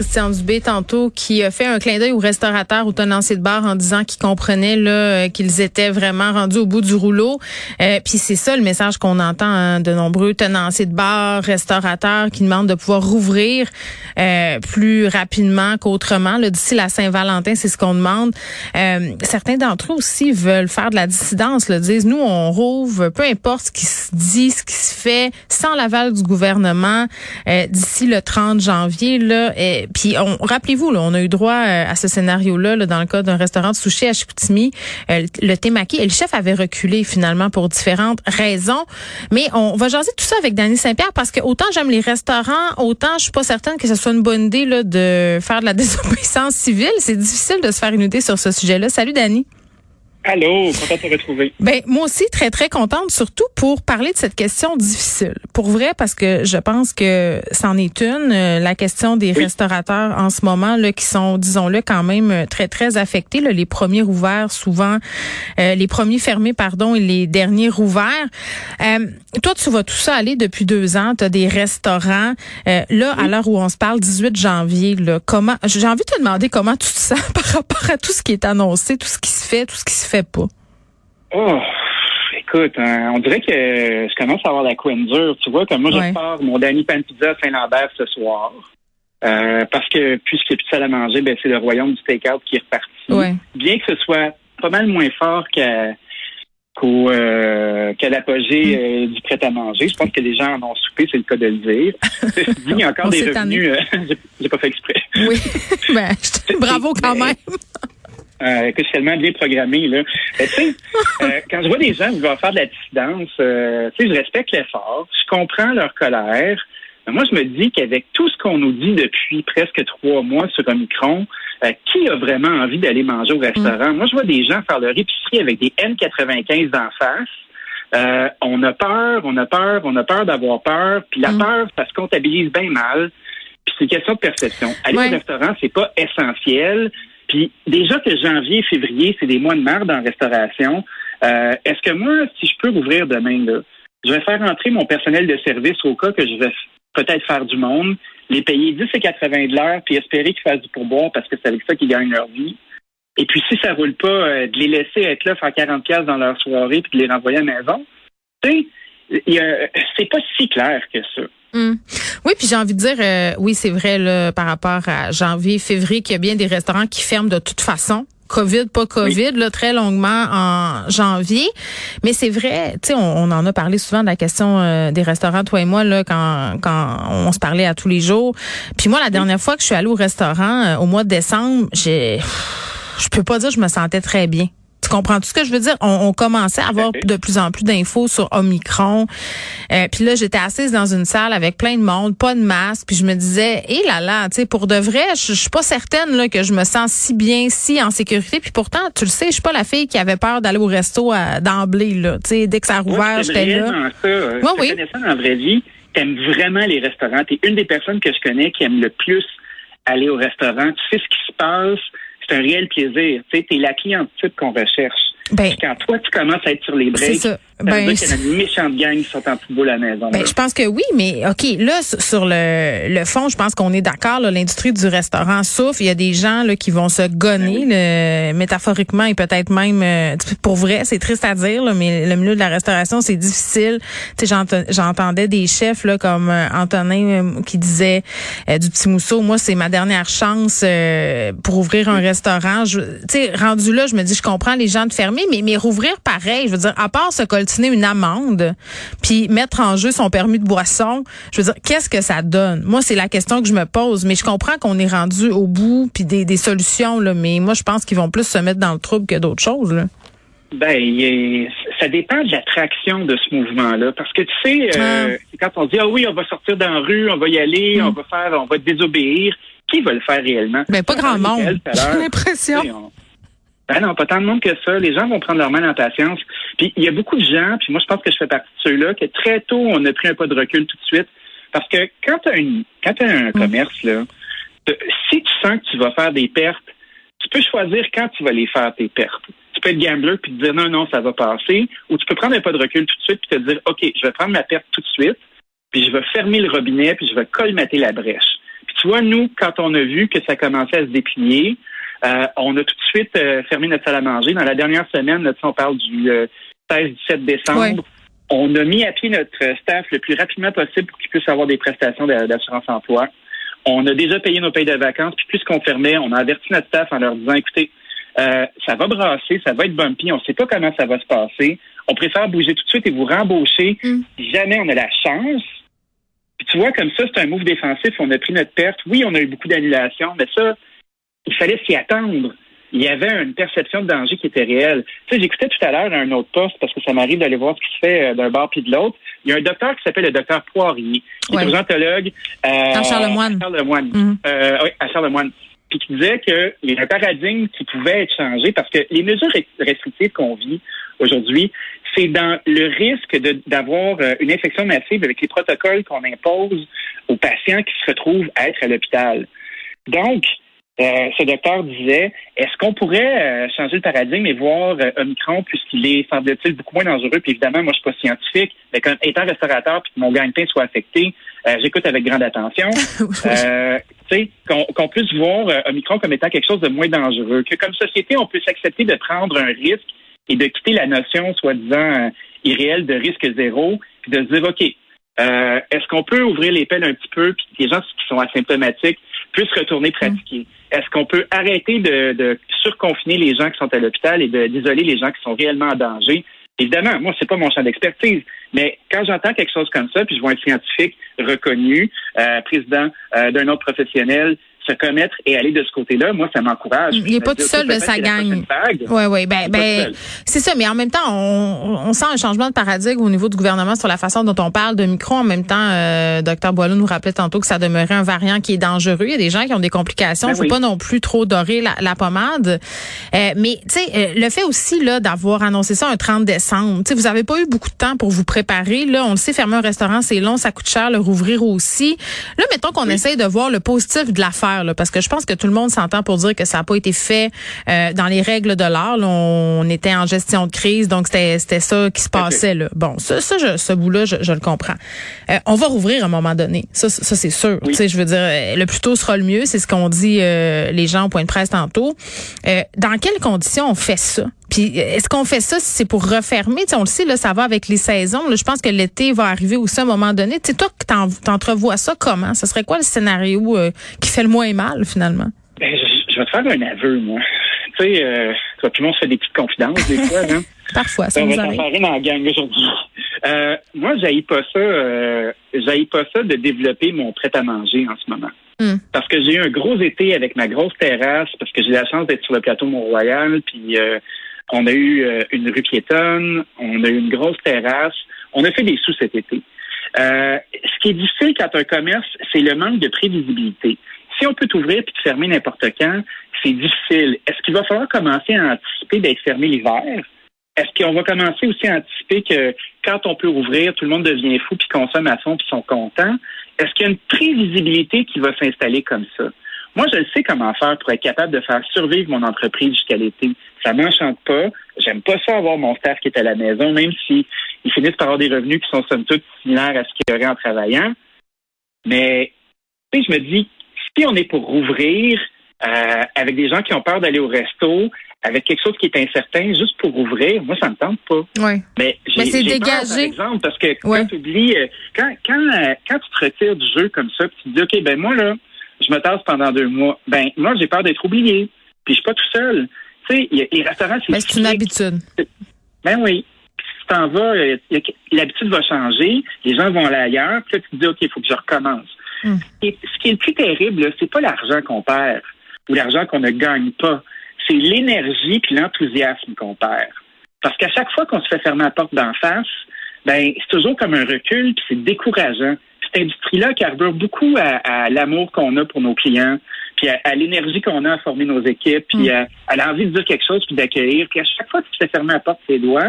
Christian Dubé tantôt qui a fait un clin d'œil aux restaurateurs, aux tenanciers de bar en disant qu'ils comprenaient là euh, qu'ils étaient vraiment rendus au bout du rouleau. Euh, Puis c'est ça le message qu'on entend hein, de nombreux tenanciers de bar, restaurateurs qui demandent de pouvoir rouvrir euh, plus rapidement qu'autrement. D'ici la Saint-Valentin, c'est ce qu'on demande. Euh, certains d'entre eux aussi veulent faire de la dissidence. Là, disent nous on rouvre, peu importe ce qui se dit, ce qui se fait, sans l'aval du gouvernement d'ici le 30 janvier. Là, et, puis on, rappelez-vous, on a eu droit euh, à ce scénario-là là, dans le cas d'un restaurant de sushi à Chicoutimi, euh, le Temaki, et le chef avait reculé finalement pour différentes raisons. Mais on va jaser tout ça avec Danny Saint-Pierre parce que autant j'aime les restaurants, autant je suis pas certaine que ce soit une bonne idée là, de faire de la désobéissance civile. C'est difficile de se faire une idée sur ce sujet-là. Salut Danny. Allô, content de te retrouver. Ben moi aussi très très contente, surtout pour parler de cette question difficile. Pour vrai, parce que je pense que c'en est une, euh, la question des restaurateurs en ce moment là qui sont, disons-le, quand même euh, très très affectés. Là, les premiers ouverts souvent, euh, les premiers fermés pardon et les derniers ouverts. toi, tu vois tout ça aller depuis deux ans. Tu as des restaurants. là, à l'heure où on se parle, 18 janvier. Là, comment J'ai envie de te demander comment tu te sens par rapport à tout ce qui est annoncé, tout ce qui se fait, tout ce qui se fait pas? Oh, écoute, hein, on dirait que je commence à avoir la couenne dure. Tu vois, comme moi, je pars mon Danny Pan Pizza Saint-Lambert ce soir. Euh, parce que puisqu'il n'y a plus de salle à manger, ben, c'est le royaume du take-out qui est reparti. Bien que ce soit pas mal moins fort qu'à qu'au euh, qu'à l'apogée mm. euh, du prêt-à-manger. Je pense que les gens en ont soupé, c'est le cas de le dire. il y a encore des revenus. j'ai pas fait exprès. Oui. ben, bravo quand même. Euh, tellement bien programmé. Là. Ben, euh, quand je vois des gens qui vont faire de la dissidence, euh, je respecte l'effort, je comprends leur colère. Mais moi, je me dis qu'avec tout ce qu'on nous dit depuis presque trois mois sur Omicron, qui a vraiment envie d'aller manger au restaurant? Mm. Moi, je vois des gens faire leur épicerie avec des N95 d'en face. Euh, on a peur, on a peur, on a peur d'avoir peur. Puis la mm. peur, ça se comptabilise bien mal. Puis c'est une question de perception. Aller au restaurant, c'est pas essentiel. Puis déjà que janvier, février, c'est des mois de merde en restauration. Euh, est-ce que moi, si je peux rouvrir demain, là, je vais faire entrer mon personnel de service au cas que je vais peut-être faire du monde, les payer 10 et 80 de l'heure, puis espérer qu'ils fassent du pourboire parce que c'est avec ça qu'ils gagnent leur vie. Et puis si ça roule pas, euh, de les laisser être là, faire 40 pièces dans leur soirée, puis de les renvoyer à la maison. Tu sais, c'est pas si clair que ça. Hum. Oui, puis j'ai envie de dire, euh, oui, c'est vrai là, par rapport à janvier, février, qu'il y a bien des restaurants qui ferment de toute façon. COVID, pas COVID, là, très longuement en janvier. Mais c'est vrai, tu sais, on, on, en a parlé souvent de la question euh, des restaurants, toi et moi, là, quand, quand on se parlait à tous les jours. Puis moi, la dernière fois que je suis allée au restaurant, euh, au mois de décembre, j'ai, je peux pas dire que je me sentais très bien. Tu comprends tout ce que je veux dire? On, commençait à avoir de plus en plus d'infos sur Omicron. Euh, puis là, j'étais assise dans une salle avec plein de monde, pas de masque. Puis je me disais, hé là là, tu sais, pour de vrai, je, suis pas certaine là, que je me sens si bien, si en sécurité. Puis pourtant, tu le sais, je suis pas la fille qui avait peur d'aller au resto d'emblée. Là, tu sais, dès que ça a rouvert, j'étais là. Ça, euh, oui, oui. ça dans la vraie vie. T'aimes vraiment les restaurants. T'es une des personnes que je connais qui aime le plus aller au restaurant. Tu sais ce qui se passe c'est un réel plaisir. Tu la cliente type qu'on recherche. Ben, quand toi, tu commences à être sur les breaks, ça. Ben, qu'il y a une méchante gang qui sont en football à la maison. Ben, je pense que oui, mais OK, là, sur le, le fond, je pense qu'on est d'accord. L'industrie du restaurant souffre. Il y a des gens là, qui vont se gonner, ben le, métaphoriquement et peut-être même euh, pour vrai. C'est triste à dire, là, mais le milieu de la restauration, c'est difficile. J'entendais des chefs là, comme euh, Antonin euh, qui disait du petit mousseau, moi, c'est ma dernière chance pour ouvrir un restaurant. Tu sais, rendu là, je me dis, je comprends les gens de fermer, mais, mais rouvrir pareil. Je veux dire, à part ce une amende, puis mettre en jeu son permis de boisson, je veux dire, qu'est-ce que ça donne? Moi, c'est la question que je me pose. Mais je comprends qu'on est rendu au bout, puis des, des solutions, là, mais moi, je pense qu'ils vont plus se mettre dans le trouble que d'autres choses. Là. Ben, ça dépend de l'attraction de ce mouvement-là. Parce que tu sais, euh, ah. quand on dit ah oui, on va sortir dans la rue, on va y aller, mm. on va faire, on va désobéir, qui va le faire réellement? Ben, pas grand monde. J'ai l'impression. Ben non, pas tant de monde que ça. Les gens vont prendre leur main en patience. Puis il y a beaucoup de gens, puis moi je pense que je fais partie de ceux-là, que très tôt on a pris un pas de recul tout de suite. Parce que quand tu as, un mm. commerce, là, si tu sens que tu vas faire des pertes, tu peux choisir quand tu vas les faire tes pertes. Tu peux être gambler puis te dire non, non, ça va passer. Ou tu peux prendre un pas de recul tout de suite puis te dire, OK, je vais prendre ma perte tout de suite, puis je vais fermer le robinet, puis je vais colmater la brèche. Puis tu vois, nous, quand on a vu que ça commençait à se déplier, euh, on a tout de suite euh, fermé notre salle à manger. Dans la dernière semaine, là, on parle du 16-17 décembre. On a mis à pied notre staff le plus rapidement possible pour qu'ils puissent avoir des prestations d'assurance emploi. On a déjà payé nos payes de vacances, puis puisqu'on fermait, on a averti notre staff en leur disant, écoutez, euh, ça va brasser, ça va être bumpy, on ne sait pas comment ça va se passer. On préfère bouger tout de suite et vous rembaucher mm. si jamais on a la chance. Puis tu vois, comme ça, c'est un move défensif. On a pris notre perte. Oui, on a eu beaucoup d'annulations, mais ça, il fallait s'y attendre. Il y avait une perception de danger qui était réelle. Tu sais, j'écoutais tout à l'heure un autre poste parce que ça m'arrive d'aller voir ce qui se fait euh, d'un bar puis de l'autre. Il y a un docteur qui s'appelle le docteur Poirier, qui est urgentologue. Euh, à Charlemagne. À Charlemagne. Mm-hmm. Euh, oui, à Charlemagne puis qui disait qu'il y a un paradigme qui pouvait être changé parce que les mesures restrictives qu'on vit aujourd'hui, c'est dans le risque d'avoir euh, une infection massive avec les protocoles qu'on impose aux patients qui se retrouvent à être à l'hôpital. Donc, euh, ce docteur disait, est-ce qu'on pourrait euh, changer le paradigme et voir euh, Omicron puisqu'il est, semble-t-il, beaucoup moins dangereux? Puis évidemment, moi, je suis pas scientifique, mais comme étant restaurateur puis que mon gagne-pain soit affecté, j'écoute avec grande attention. qu'on puisse voir Omicron comme étant quelque chose de moins dangereux, que comme société, on puisse accepter de prendre un risque et de quitter la notion soi-disant irréelle de risque zéro, puis de se dire, OK, est-ce qu'on peut ouvrir les pelles un petit peu, puis que les gens qui sont asymptomatiques puissent retourner pratiquer? Est-ce qu'on peut arrêter de, de, surconfiner les gens qui sont à l'hôpital et d'isoler les gens qui sont réellement en danger? Évidemment, moi, c'est pas mon champ d'expertise, mais quand j'entends quelque chose comme ça, puis je vois un scientifique reconnu, euh, président euh, d'un autre professionnel, se commettre et aller de ce côté-là, moi, ça m'encourage. Il n'est pas tout seul de sa gang. Oui, oui. Ben, ben, c'est ça. Mais en même temps, on, on, sent un changement de paradigme au niveau du gouvernement sur la façon dont on parle de micro. En même temps, euh, Dr Boileau nous rappelait tantôt que ça demeurait un variant qui est dangereux. Il y a des gens qui ont des complications. Il ben faut pas non plus trop dorer la, la pommade. Euh, mais, tu sais, euh, le fait aussi là d'avoir annoncé ça un 30 décembre, tu sais, vous avez pas eu beaucoup de temps pour vous préparer. Là, on le sait, fermer un restaurant, c'est long, ça coûte cher, le rouvrir aussi. Là, mettons qu'on essaye de voir le positif de l'affaire parce que je pense que tout le monde s'entend pour dire que ça n'a pas été fait euh, dans les règles de l'art. On était en gestion de crise, donc c'était ça qui se passait. Là. Bon, ça, ça je, ce bout-là, je, le comprends. Euh, on va rouvrir à un moment donné. Ça, ça c'est sûr. Tu sais, je veux dire, le plus tôt sera le mieux. C'est ce qu'ont dit euh, les gens au point de presse tantôt. dans quelles conditions on fait ça? Puis est-ce qu'on fait ça si c'est pour refermer? on le sait, là, ça va avec les saisons. je pense que l'été va arriver aussi à un moment donné. Tu toi, t'entrevois ça comment? Ce serait quoi le scénario euh, qui fait le moins mal, finalement? Ben, je, vais te faire un aveu, moi. Tu sais, euh, tout le monde se fait des petites confidences des fois. Hein? Parfois, ça ben, On va t'en faire dans la gang aujourd'hui. Euh, moi, j'haïs pas ça. Euh, pas ça de développer mon prêt à manger en ce moment. Hmm. Parce que j'ai eu un gros été avec ma grosse terrasse, parce que j'ai la chance d'être sur le plateau Mont-Royal, puis euh, on a eu euh, une rue piétonne, on a eu une grosse terrasse. On a fait des sous cet été. Euh, ce qui est difficile quand un commerce, c'est le manque de prévisibilité. Si on peut t'ouvrir puis te fermer n'importe quand, c'est difficile. Est-ce qu'il va falloir commencer à anticiper d'être fermé l'hiver? Est-ce qu'on va commencer aussi à anticiper que quand on peut ouvrir, tout le monde devient fou puis consomme à fond puis sont contents? Est-ce qu'il y a une prévisibilité qui va s'installer comme ça? Moi, je sais comment faire pour être capable de faire survivre mon entreprise jusqu'à l'été. Ça m'enchante pas. J'aime pas ça avoir mon staff qui est à la maison, même si ils finissent par avoir des revenus qui sont somme toute similaires à ce qu'il y aurait en travaillant. Mais, je me dis, si on est pour rouvrir euh, avec des gens qui ont peur d'aller au resto, avec quelque chose qui est incertain, juste pour ouvrir, moi, ça me tente pas. Oui. Mais, c'est dégagé. par exemple, parce que quand tu oublies, euh, quand, quand, euh, quand tu te retires du jeu comme ça, puis tu te dis, OK, ben moi, là, je me tasse pendant deux mois. Ben, moi, j'ai peur d'être oublié. Puis je suis pas tout seul. Tu sais, les restaurants, c'est. Ben, c'est une habitude. Ben oui. si tu t'en vas, l'habitude va changer, les gens vont aller ailleurs, puis là, tu te dis, OK, il faut que je recommence. Hmm. Et ce qui est le plus terrible, c'est pas l'argent qu'on perd ou l'argent qu'on ne gagne pas. C'est l'énergie puis l'enthousiasme qu'on perd. Parce qu'à chaque fois qu'on se fait fermer la porte d'en face, ben c'est toujours comme un recul, puis c'est décourageant cette industrie-là carbure beaucoup à, l'amour qu'on a pour nos clients, puis à, l'énergie qu'on a à former nos équipes, puis mm. à, l'envie de dire quelque chose, puis d'accueillir. Puis à chaque fois que tu fais fermer la porte tes doigts,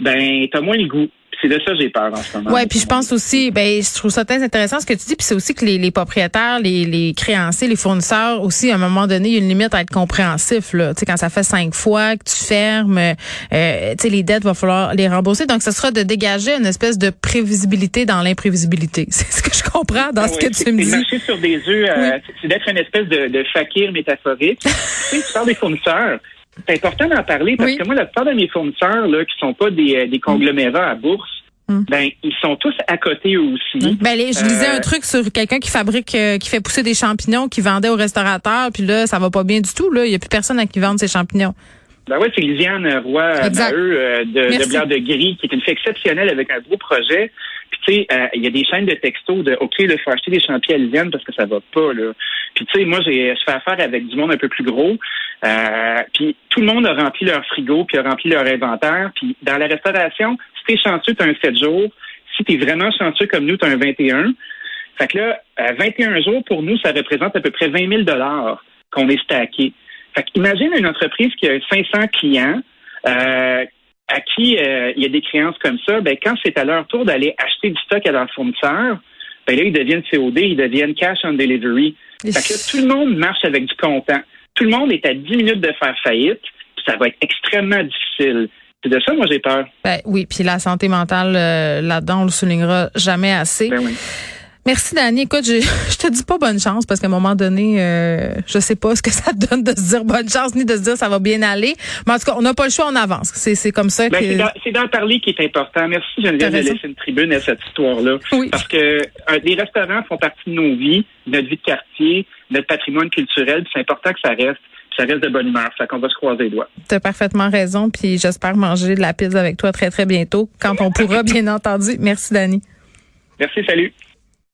ben t'as moins le goût. C'est de ça que j'ai peur en ce moment. Ouais, puis je pense aussi, ben, je trouve ça très intéressant ce que tu dis, puis c'est aussi que les, les propriétaires, les, les créanciers, les fournisseurs aussi, à un moment donné, il y a une limite à être compréhensif, là. Tu sais, quand ça fait cinq fois que tu fermes, euh, tu sais, les dettes, va falloir les rembourser. Donc, ce sera de dégager une espèce de prévisibilité dans l'imprévisibilité. C'est ce que je comprends dans Ah ce oui, que tu me c'est dis. marcher sur des œufs, euh, c'est d'être une espèce de, de fakir métaphorique. tu sais, tu parles des fournisseurs. C'est important d'en parler parce Oui. que moi, la plupart de mes fournisseurs là, qui sont pas des, euh, des conglomérats à bourse, Mm. ben ils sont tous à côté eux aussi. Ben, les- je lisais Euh, un truc sur quelqu'un qui fabrique, euh, qui fait pousser des champignons, qui vendait aux restaurateurs, puis là, ça va pas bien du tout. Là, il y a plus personne à qui vendre ces champignons. Ben oui, c'est Lisiane Roy euh. Maheu, euh, de, de Blair de Gris, qui est une fille exceptionnelle avec un gros projet. Puis tu sais, euh, il y a des chaînes de textos de OK, il faut acheter des champignons à Lisiane parce que ça va pas là. Puis tu sais, moi j'ai je fais affaire avec du monde un peu plus gros. Euh, puis tout le monde a rempli leur frigo, puis a rempli leur inventaire. Puis dans la restauration, si t'es chanceux, t'as un 7 jours. Si t'es vraiment chanceux comme nous, t'as un 21. Fait que là, euh, 21 jours pour nous, ça représente à peu près 20 000 dollars qu'on est stacké. Fait imagine une entreprise qui a 500 clients, euh, à qui euh, il y a des créances comme ça. Ben quand c'est à leur tour d'aller acheter du stock à leurs fournisseurs, ben là ils deviennent COD, ils deviennent cash on delivery. Fait que là, tout le monde marche avec du comptant. Tout le monde est à 10 minutes de faire faillite, puis ça va être extrêmement difficile. C'est de ça, moi, j'ai peur. Ben oui, puis la santé mentale euh, là-dedans, on le soulignera jamais assez. Ben oui. Merci Dani. Écoute, je, je te dis pas bonne chance parce qu'à un moment donné, euh, je sais pas ce que ça donne de se dire bonne chance ni de se dire ça va bien aller. Mais en tout cas, on n'a pas le choix, on avance. C'est c'est comme ça Ben, que. c'est d'en parler qui est important. Merci Geneviève de laisser une tribune à cette histoire-là. Oui. Parce que euh, les restaurants font partie de nos vies, de notre vie de quartier, notre patrimoine culturel. C'est important que ça reste. Ça reste de bonne humeur. Fait qu'on va se croiser les doigts. Tu as parfaitement raison. Puis j'espère manger de la pizza avec toi très, très bientôt, quand on pourra, bien entendu. Merci, Dani. Merci, salut.